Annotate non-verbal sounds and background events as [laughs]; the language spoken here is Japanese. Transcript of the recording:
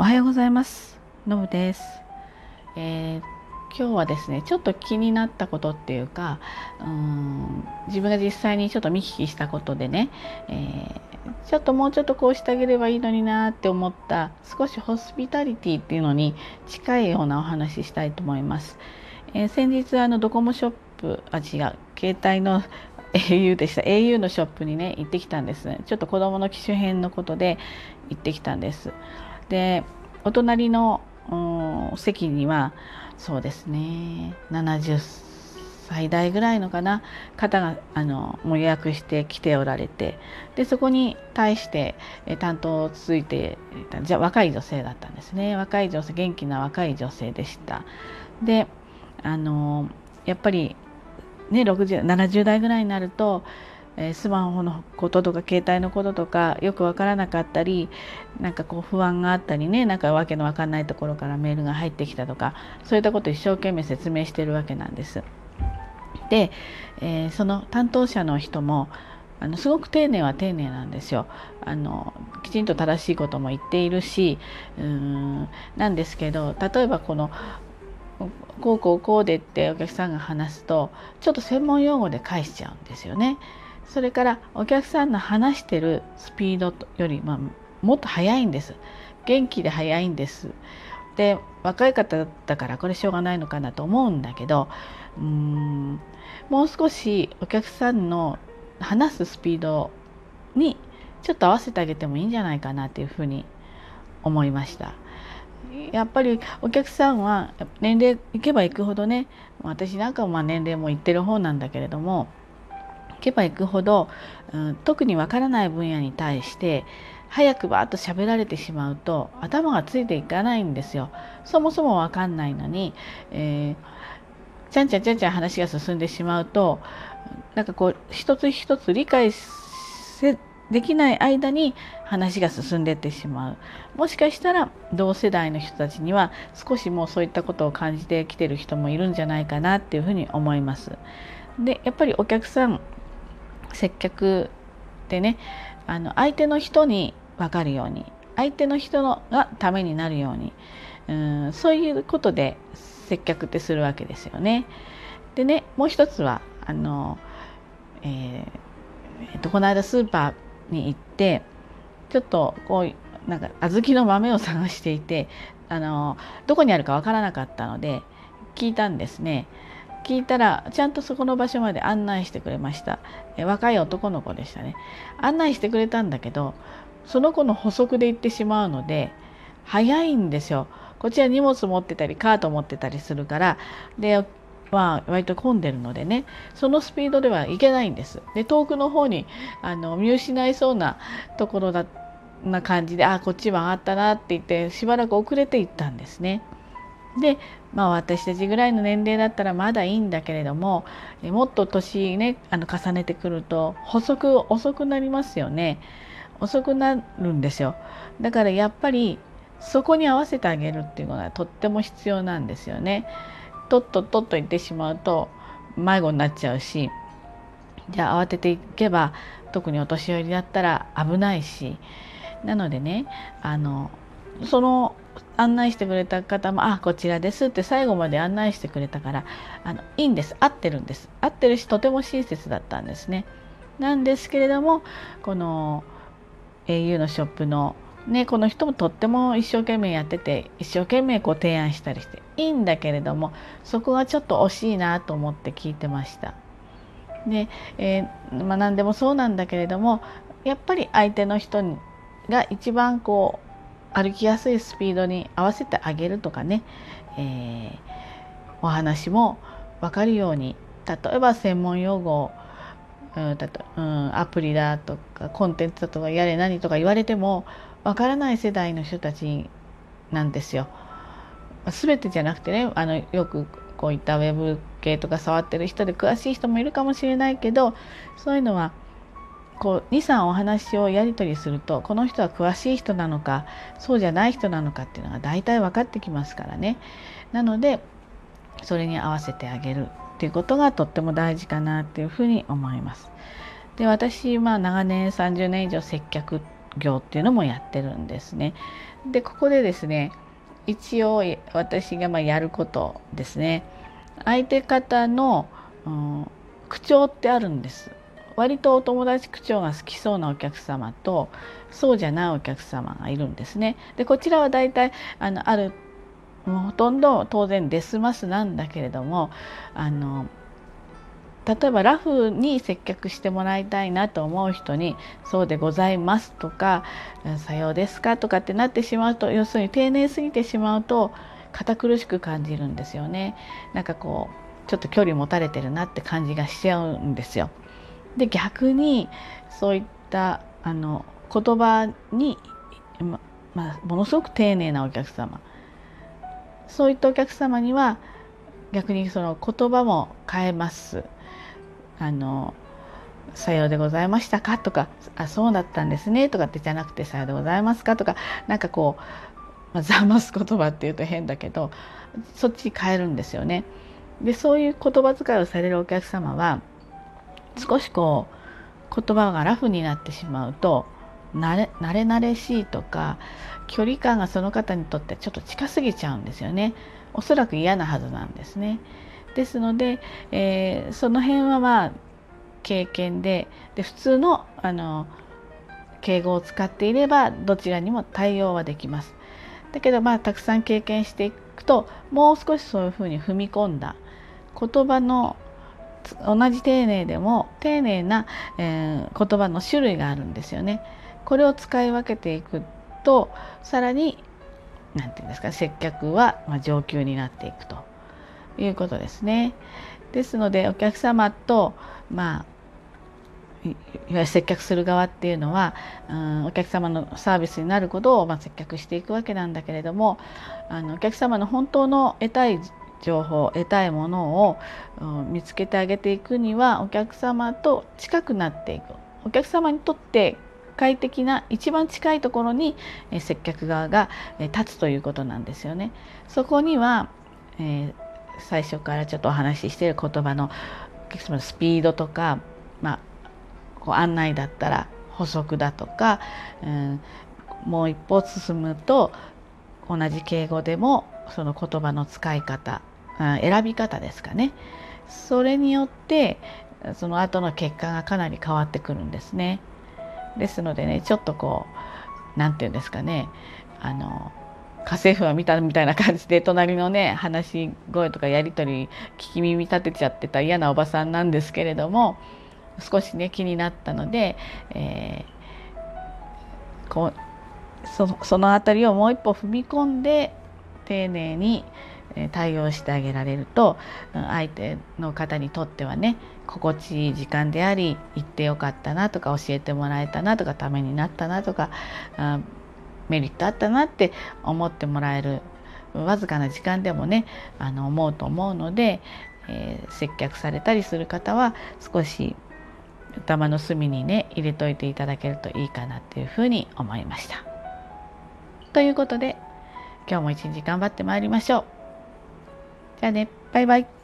おはようございます。のぶです、えー、今日はですねちょっと気になったことっていうかうん自分が実際にちょっと見聞きしたことでね、えー、ちょっともうちょっとこうしてあげればいいのになって思った少しホスピタリティっていうのに近いようなお話ししたいと思います、えー、先日あのドコモショップあ違う携帯の [laughs] au でした。au のショップにね行ってきたんです。ちょっと子供の機種編のことで行ってきたんです。でお隣の席にはそうですね70歳代ぐらいのかな方があのもう予約して来ておられてでそこに対して担当をついてじゃ若い女性だったんですね。若い女性元気な若い女性でした。であのやっぱりね6070代ぐらいになるとえスマホのこととか携帯のこととかよく分からなかったりなんかこう不安があったりねなんかわけの分かんないところからメールが入ってきたとかそういったことを一生懸命説明してるわけなんです。で、えー、その担当者の人もあのすごく丁寧は丁寧なんですよあのきちんと正しいことも言っているしうんなんですけど例えばこのこうこうこうでってお客さんが話すとちょっと専門用語で返しちゃうんですよね。それからお客さんの話してるスピードより、まあ、もっと速いんです元気で速いんですで若い方だからこれしょうがないのかなと思うんだけどうーんもう少しお客さんの話すスピードにちょっと合わせてあげてもいいんじゃないかなっていうふうに思いました。やっぱりお客さんは年齢いけばいくほどね私なんかもまあ年齢もいってる方なんだけれどもけばいくほど、うん、特にわからない分野に対して早くバーッと喋られてしまうと頭がついていかないんですよ。そもそもわかんないのに、えー、ちゃんちゃんちゃんちゃん話が進んでしまうとなんかこう一つ一つ理解せできない間に話が進んでってしまうもしかしたら同世代の人たちには少しもうそういったことを感じてきてる人もいるんじゃないかなっていうふうに思います。でやっぱりお客さん接客でねあの相手の人に分かるように相手の人のがためになるようにうんそういうことで接客ってするわけですよね。でねもう一つはあの、えーえー、とこの間スーパーに行ってちょっとこうなんか小豆の豆を探していてあのどこにあるか分からなかったので聞いたんですね。聞いたらちゃんとそこの場所まで案内してくれました。え若い男の子でしたね。案内してくれたんだけどその子の補足で行ってしまうので早いんですよ。こちら荷物持ってたりカート持ってたりするからでまあ割と混んでるのでねそのスピードではいけないんです。で遠くの方にあの見失いそうなところだな感じであこっちはあったなって言ってしばらく遅れていったんですね。でまあ私たちぐらいの年齢だったらまだいいんだけれどももっと年ねあの重ねてくると補足遅くなりますよね。遅くなるんですよ。だからやっぱりそこに合わせてあげるっていうのはとっても必要なんですよね。とっととっと言ってしまうと迷子になっちゃうしじゃあ慌てていけば特にお年寄りだったら危ないし。なのでねあのその案内してくれた方も「あこちらです」って最後まで案内してくれたからあのいいんです合ってるんです合ってるしとても親切だったんですね。なんですけれどもこの au のショップのね、この人もとっても一生懸命やってて一生懸命こう提案したりしていいんだけれどもそこがちょっと惜しいなと思って聞いてました。で、えー、まあ、何でもそうなんだけれどもやっぱり相手の人が一番こう歩きやすいスピードに合わせてあげるとかね、えー、お話も分かるように例えば専門用語うんうん、アプリだとかコンテンツだとかやれ何とか言われても分からない世代の人たちなんですよ。全てじゃなくてねあのよくこういったウェブ系とか触ってる人で詳しい人もいるかもしれないけどそういうのはこう23お話をやり取りするとこの人は詳しい人なのかそうじゃない人なのかっていうのが大体分かってきますからね。なのでそれに合わせてあげるっていうことがとっても大事かなっていうふうに思います。で私、まあ、長年30年以上接客業っていうのもやってるんですね。でここでですね一応私がまやることですね相手方の、うん、口調ってあるんです。割とお友達口調が好きそうなお客様とそうじゃないお客様がいるんですね。でこちらは大体あのあるもうほとんど当然デスマスなんだけれどもあの例えばラフに接客してもらいたいなと思う人に「そうでございます」とか「さようですか」とかってなってしまうと要するに丁寧すぎてしまうと堅苦しく感じるんですよね。なんかこうちょっと距離持たれてるなって感じがしちゃうんですよ。で逆にそういったあの言葉に、ままあ、ものすごく丁寧なお客様そういったお客様には逆にその言葉も変えます。あのさようでございましたか？とかあそうだったんですねとかってじゃなくてさようでございますか？とかなんかこう、まあ、ざます言葉っていうと変だけどそっちに変えるんですよね。でそういう言葉遣いをされるお客様は少しこう言葉がラフになってしまうと慣れ慣れしいとか距離感がその方にとってちょっと近すぎちゃうんですよね。おそらく嫌なはずなんですね。ですので、えー、その辺はまあ経験でで普通のあの敬語を使っていればどちらにも対応はできます。だけどまあたくさん経験していくともう少しそういうふうに踏み込んだ言葉の同じ丁寧でも丁寧な、えー、言葉の種類があるんですよね。これを使い分けていくとさらに何て言うんですか接客は、ま上級になっていくということですね。ですのでお客様とまあいわゆる接客する側っていうのは、うん、お客様のサービスになることを、まあ、接客していくわけなんだけれどもあのお客様の本当の得たい情報得たいものを、うん、見つけてあげていくにはお客様と近くなっていくお客様にとって快適な一番近いところに、え接客側が、え立つということなんですよね。そこには、えー最初からちょっとお話ししている言葉のお客様のスピードとか、まあ、こう案内だったら補足だとか、うん、もう一歩進むと同じ敬語でもその言葉の使い方、選び方ですかねそれによってその後の結果がかなり変わってくるんですね。ですのでねちょっとこう何て言うんですかねあの家政婦は見たみたいな感じで隣のね話し声とかやり取り聞き耳立てちゃってた嫌なおばさんなんですけれども少しね気になったので、えー、こうそその辺りをもう一歩踏み込んで丁寧に対応してあげられると相手の方にとってはね心地いい時間であり行ってよかったなとか教えてもらえたなとかためになったなとかメリットあったなって思ってもらえるわずかな時間でもねあの思うと思うので、えー、接客されたりする方は少し頭の隅にね入れといていただけるといいかなっていうふうに思いました。ということで今日も一日頑張ってまいりましょう。じゃあねバイバイ。